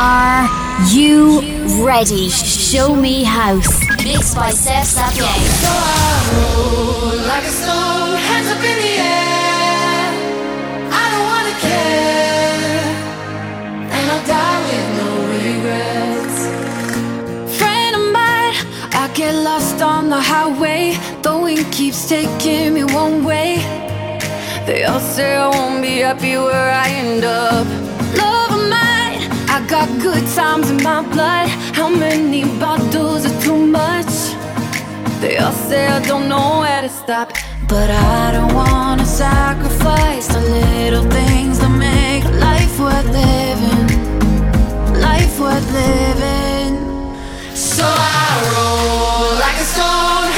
Are you ready? Show me house. Mixed by Seth Sapien. So I roll like a stone, hands up in the air. I don't wanna care, and I'll die with no regrets. Friend of mine, I get lost on the highway. The wind keeps taking me one way. They all say I won't be happy where I end up. Love I got good times in my blood. How many bottles are too much? They all say I don't know where to stop. But I don't wanna sacrifice the little things that make life worth living. Life worth living. So I roll like a stone.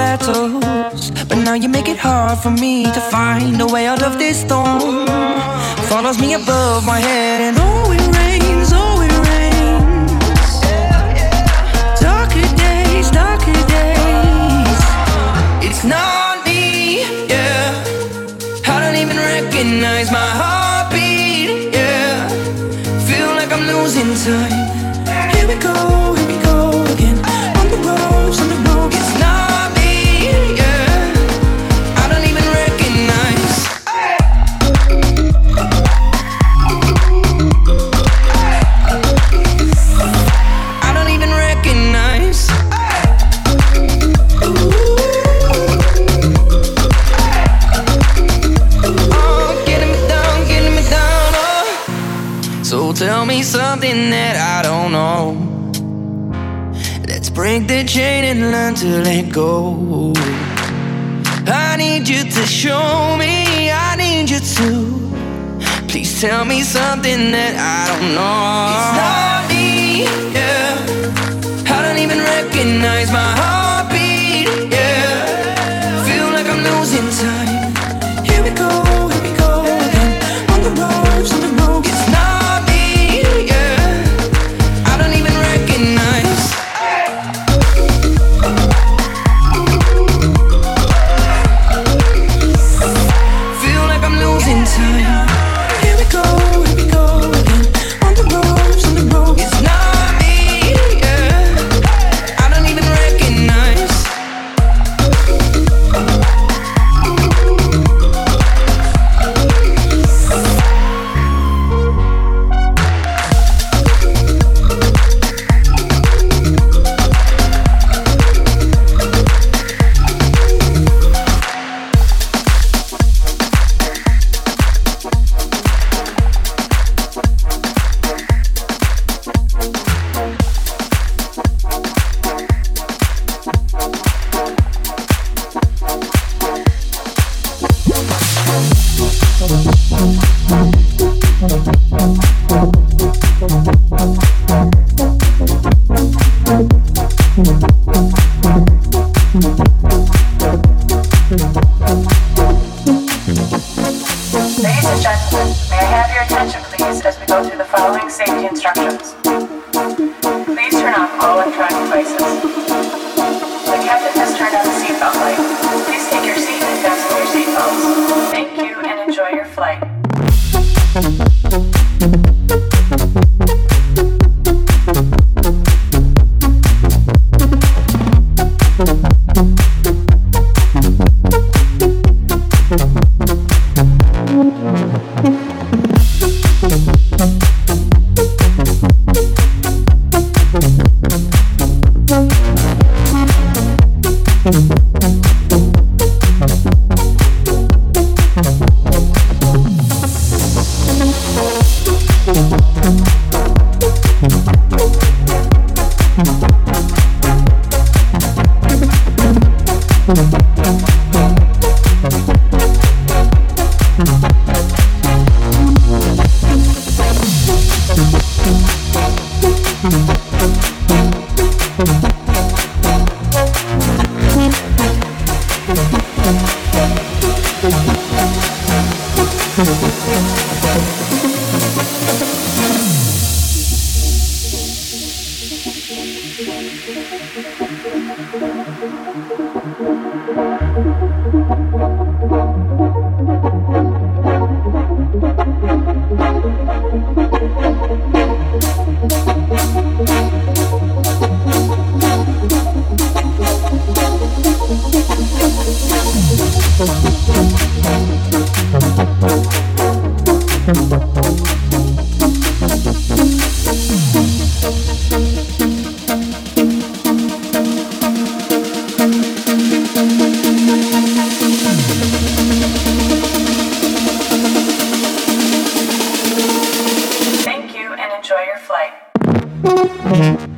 Battles, but now you make it hard for me to find a way out of this storm. Follows me above my head, and oh, it rains, oh, it rains. Darker days, darker days. It's not me, yeah. I don't even recognize my heartbeat, yeah. Feel like I'm losing time. Chain and learn to let go. I need you to show me, I need you to. Please tell me something that I don't know. It's not me, yeah. I don't even recognize my heartbeat,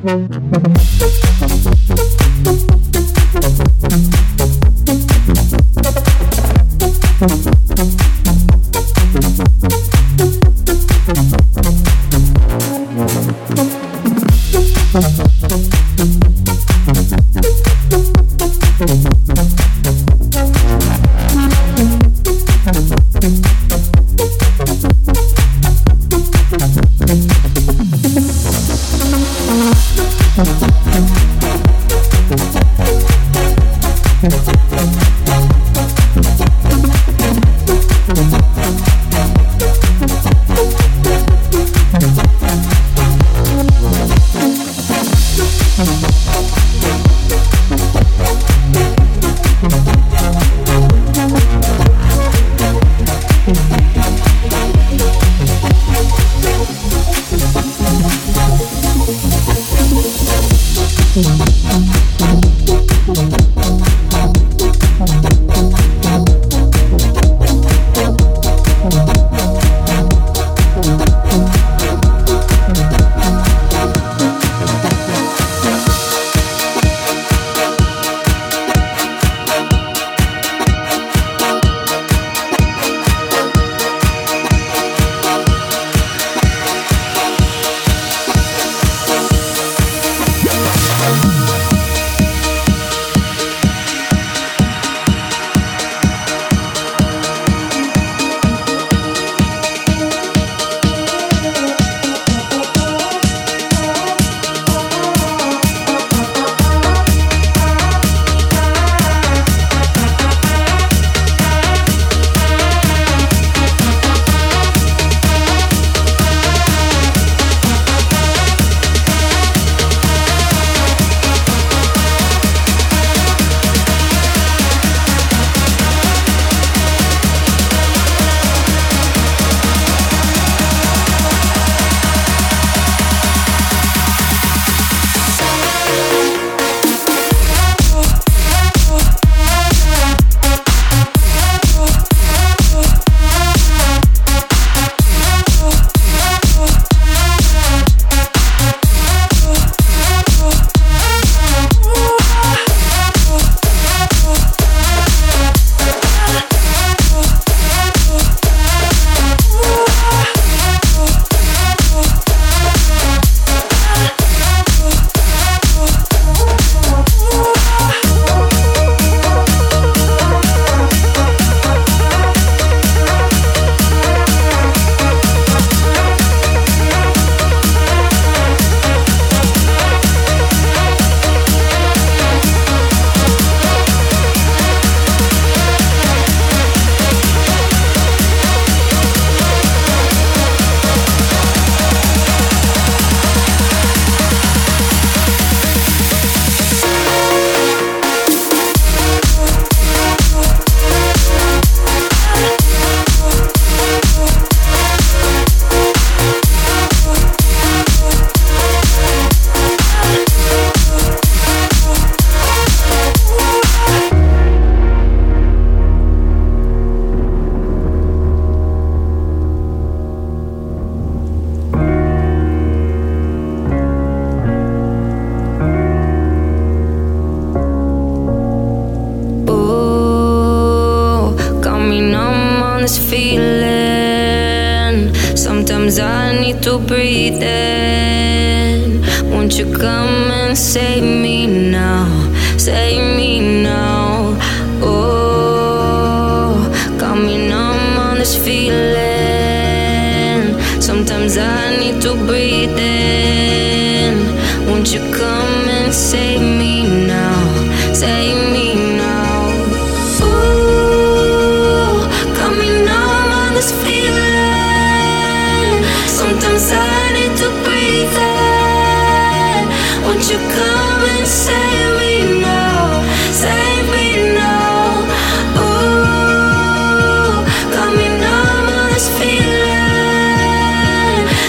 Música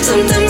feeling.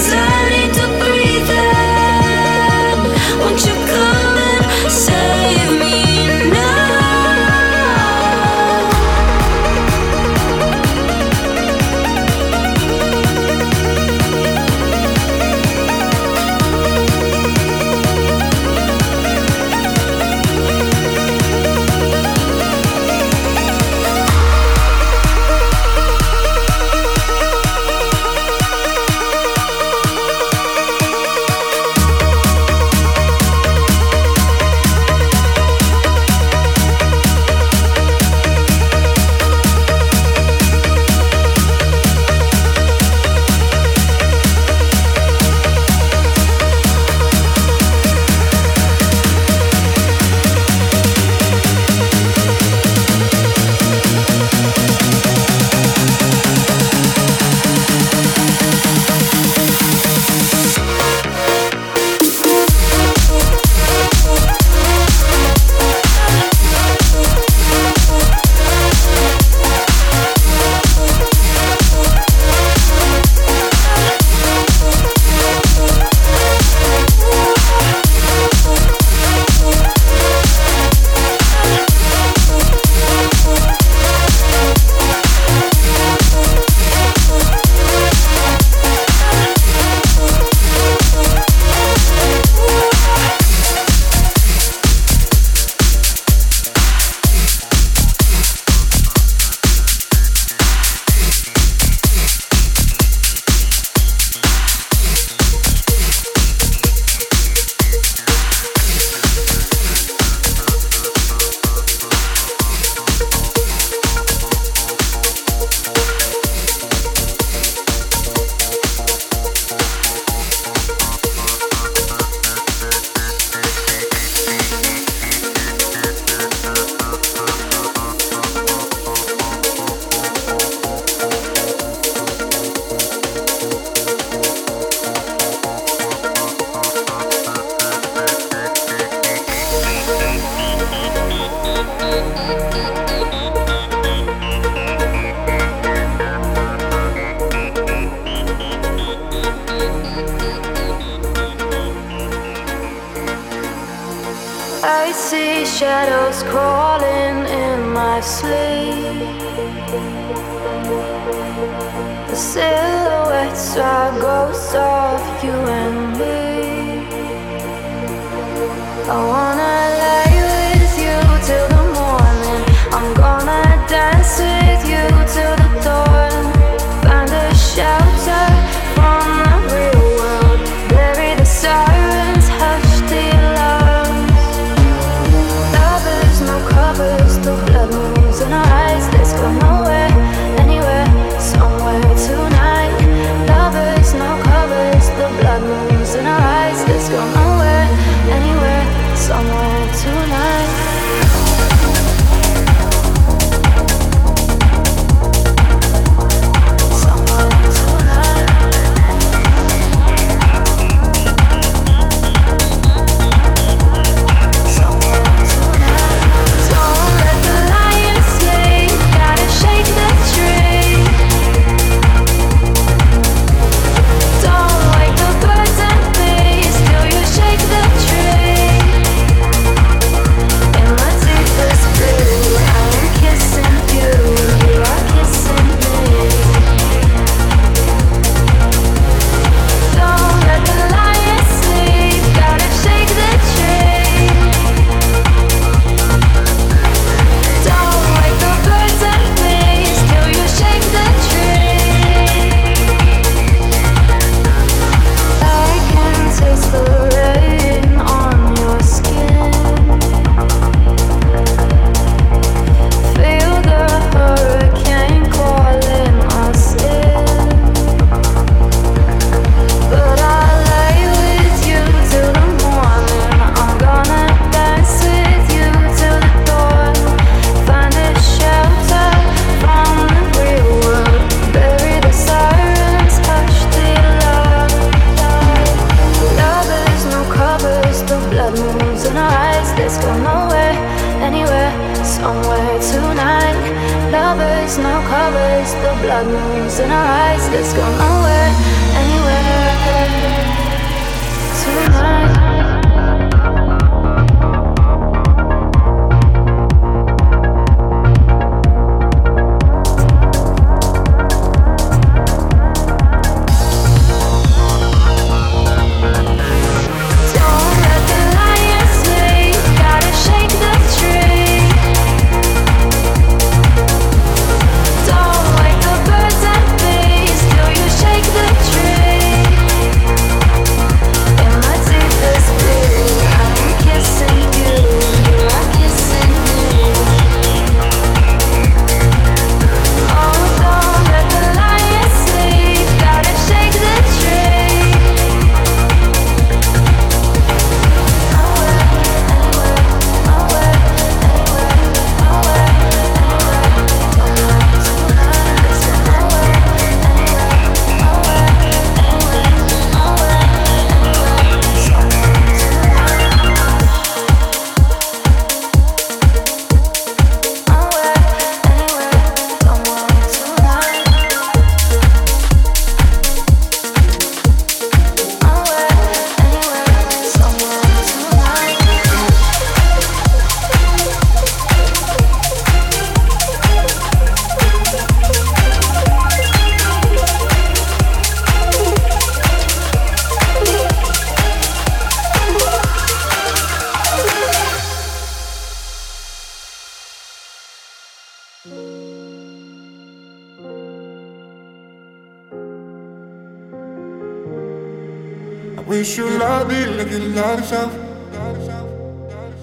Blood moons in our eyes. Let's go nowhere, anywhere tonight. Love me like you love yourself.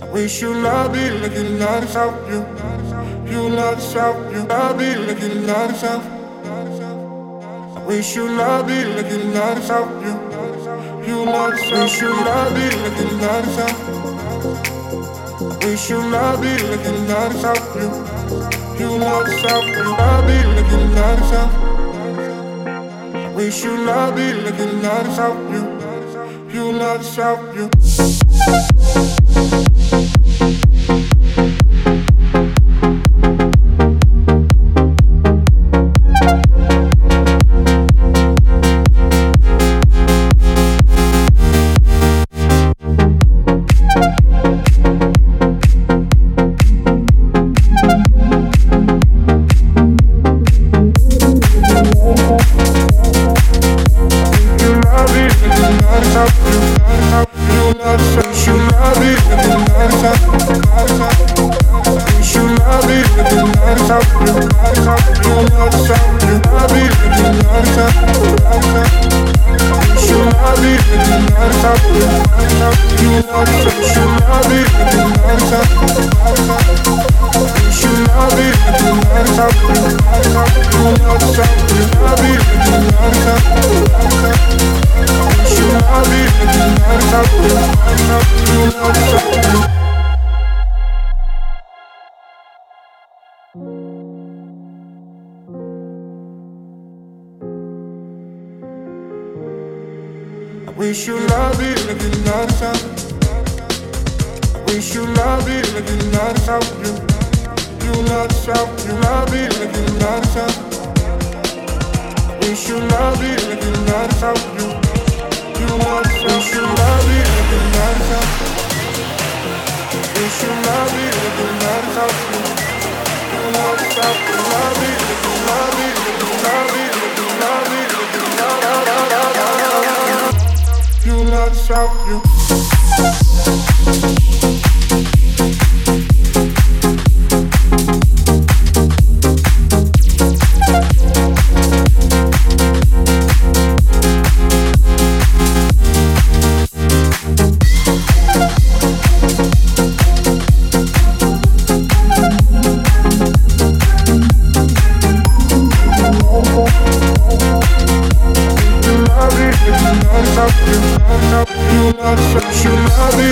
I wish you love me like you love yourself. You, you love yourself. You love me like you love yourself. I wish you love me like you love yourself. You, you love yourself. Wish you love me like you love yourself. Wish you love me like you love yourself. You, you love yourself. You love me like you love yourself. Wish you love me like you love yourself. You you love yourself, you. You should not be, you should not be, you should not be. I'll be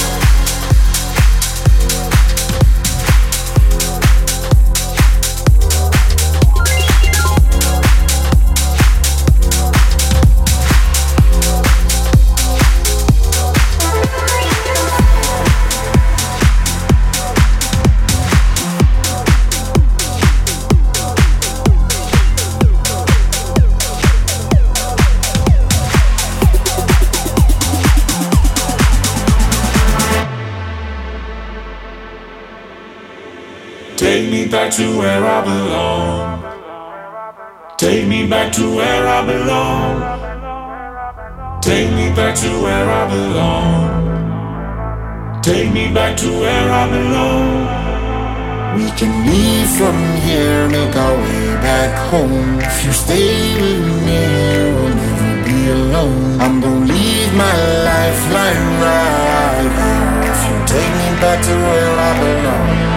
to where I belong. Take me back to where I belong. Take me back to where I belong. We can leave from here, make our way back home. If you stay with me, we'll never be alone. I'm gonna leave my life lying right here. If you take me back to where I belong.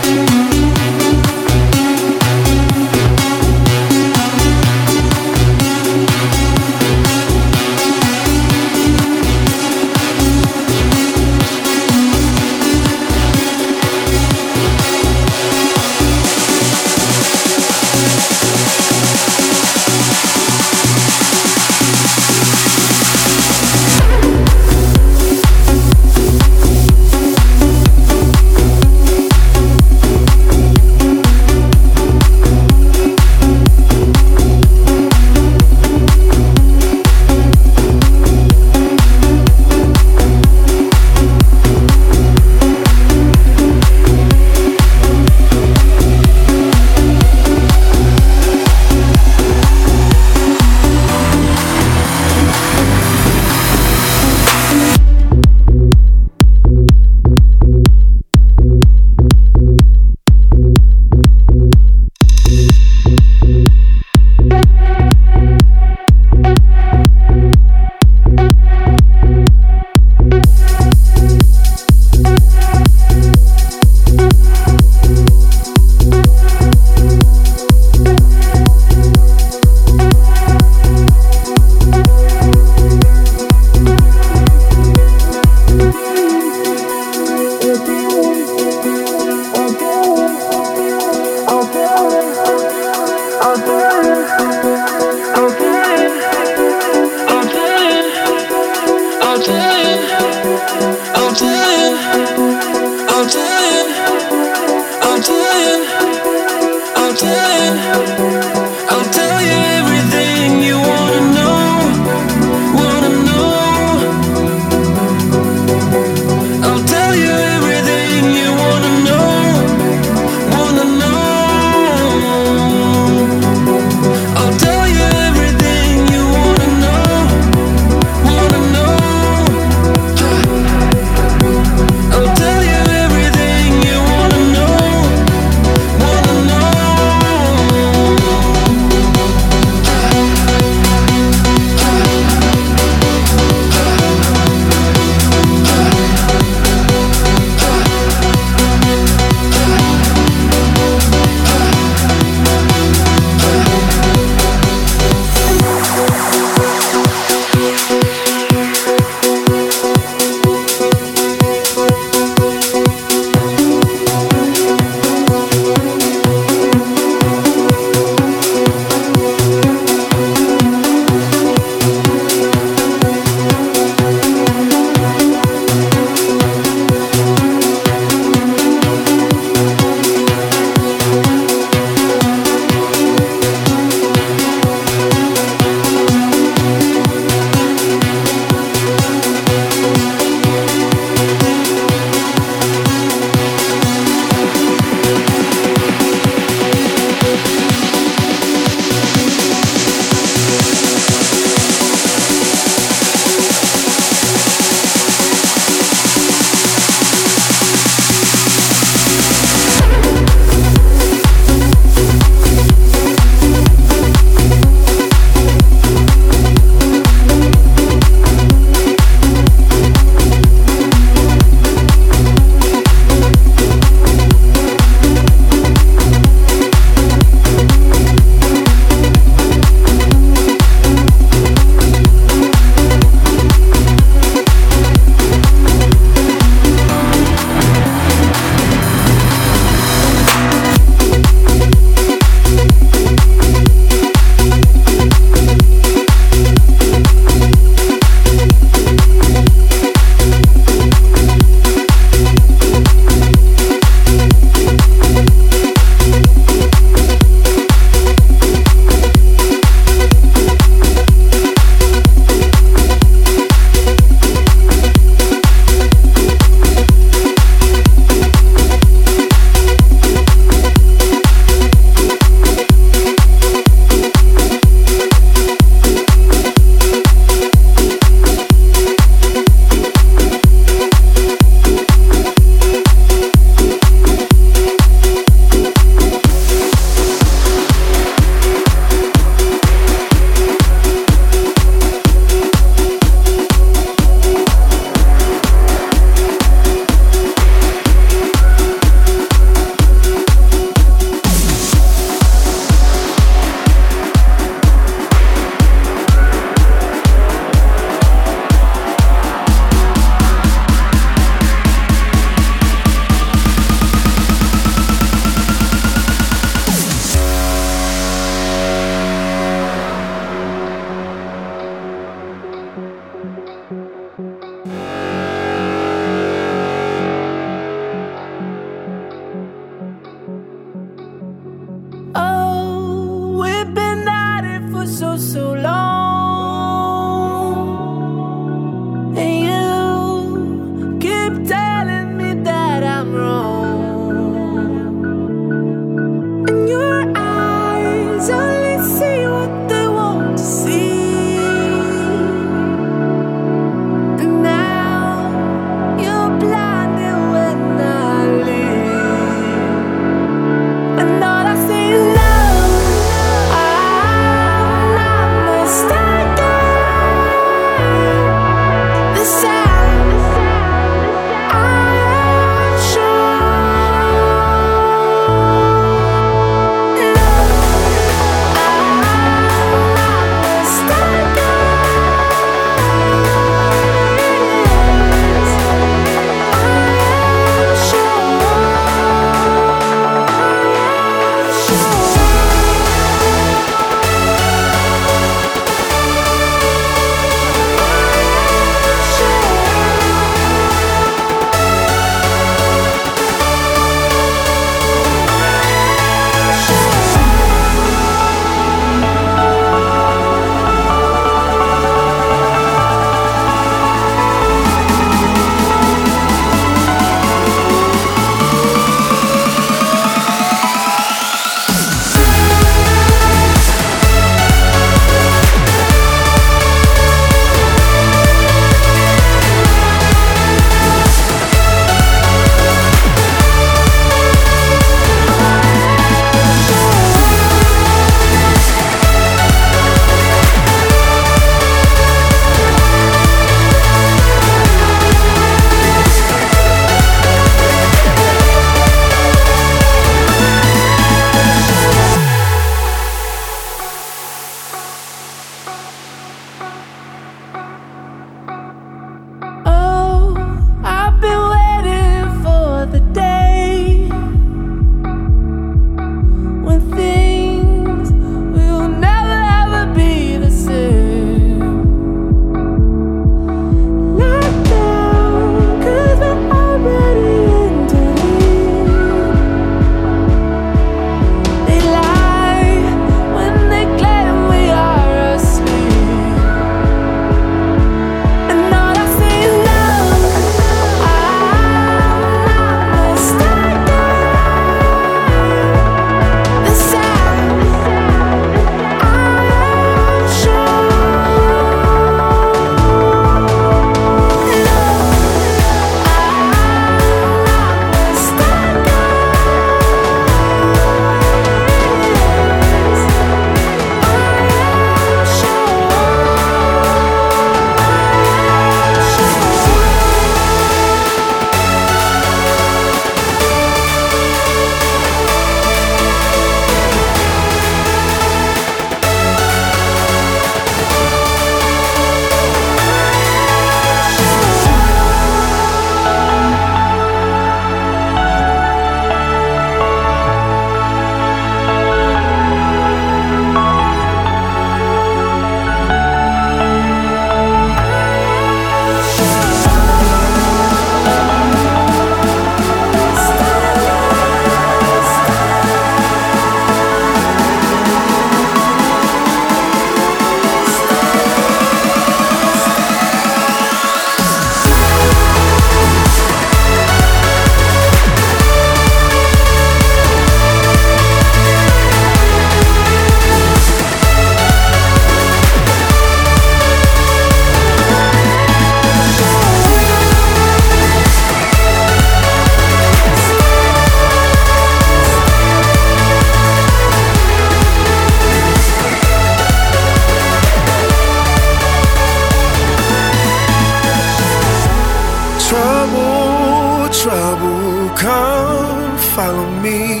trouble, trouble, come follow me.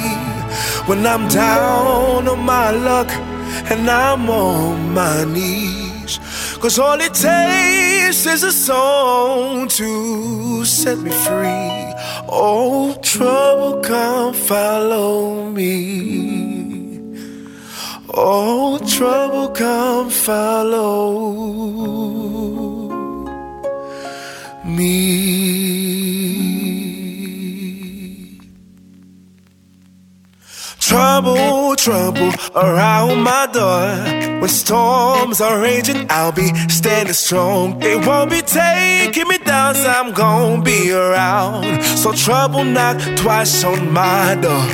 When I'm down on my luck and I'm on my knees. Cause all it takes is a song to set me free. Oh, trouble, come follow me. Oh, trouble, come follow me. Trouble, trouble around my door. When storms are raging, I'll be standing strong. They won't be taking me down, so I'm gonna be around. So trouble knock twice on my door.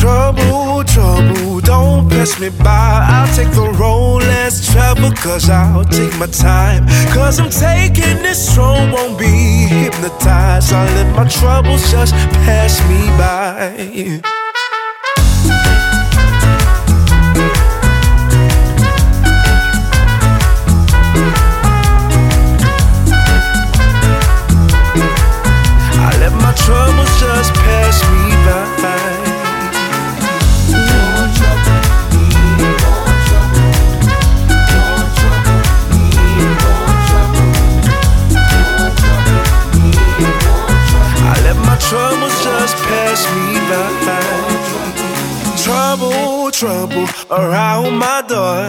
Trouble, trouble, don't pass me by. I'll take the road less travel, cause I'll take my time. Cause I'm taking this strong, won't be hypnotized. I'll let my troubles just pass me by. I let my troubles just pass me by. Troubles just pass me by. Trouble, trouble around my door.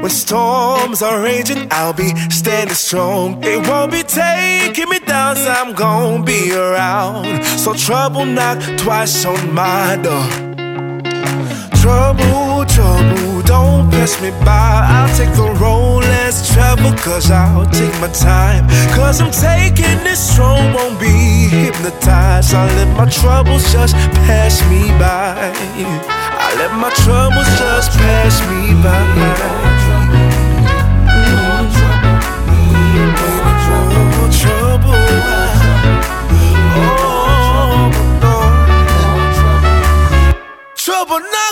When storms are raging, I'll be standing strong. It won't be taking me down, so I'm gonna be around. So trouble knock twice on my door. Trouble, trouble, don't pass me by. I'll take the road less traveled, cause I'll take my time. Cause I'm taking this strong, won't be hypnotized. I let my troubles just pass me by. I let my troubles just pass me by. trouble now.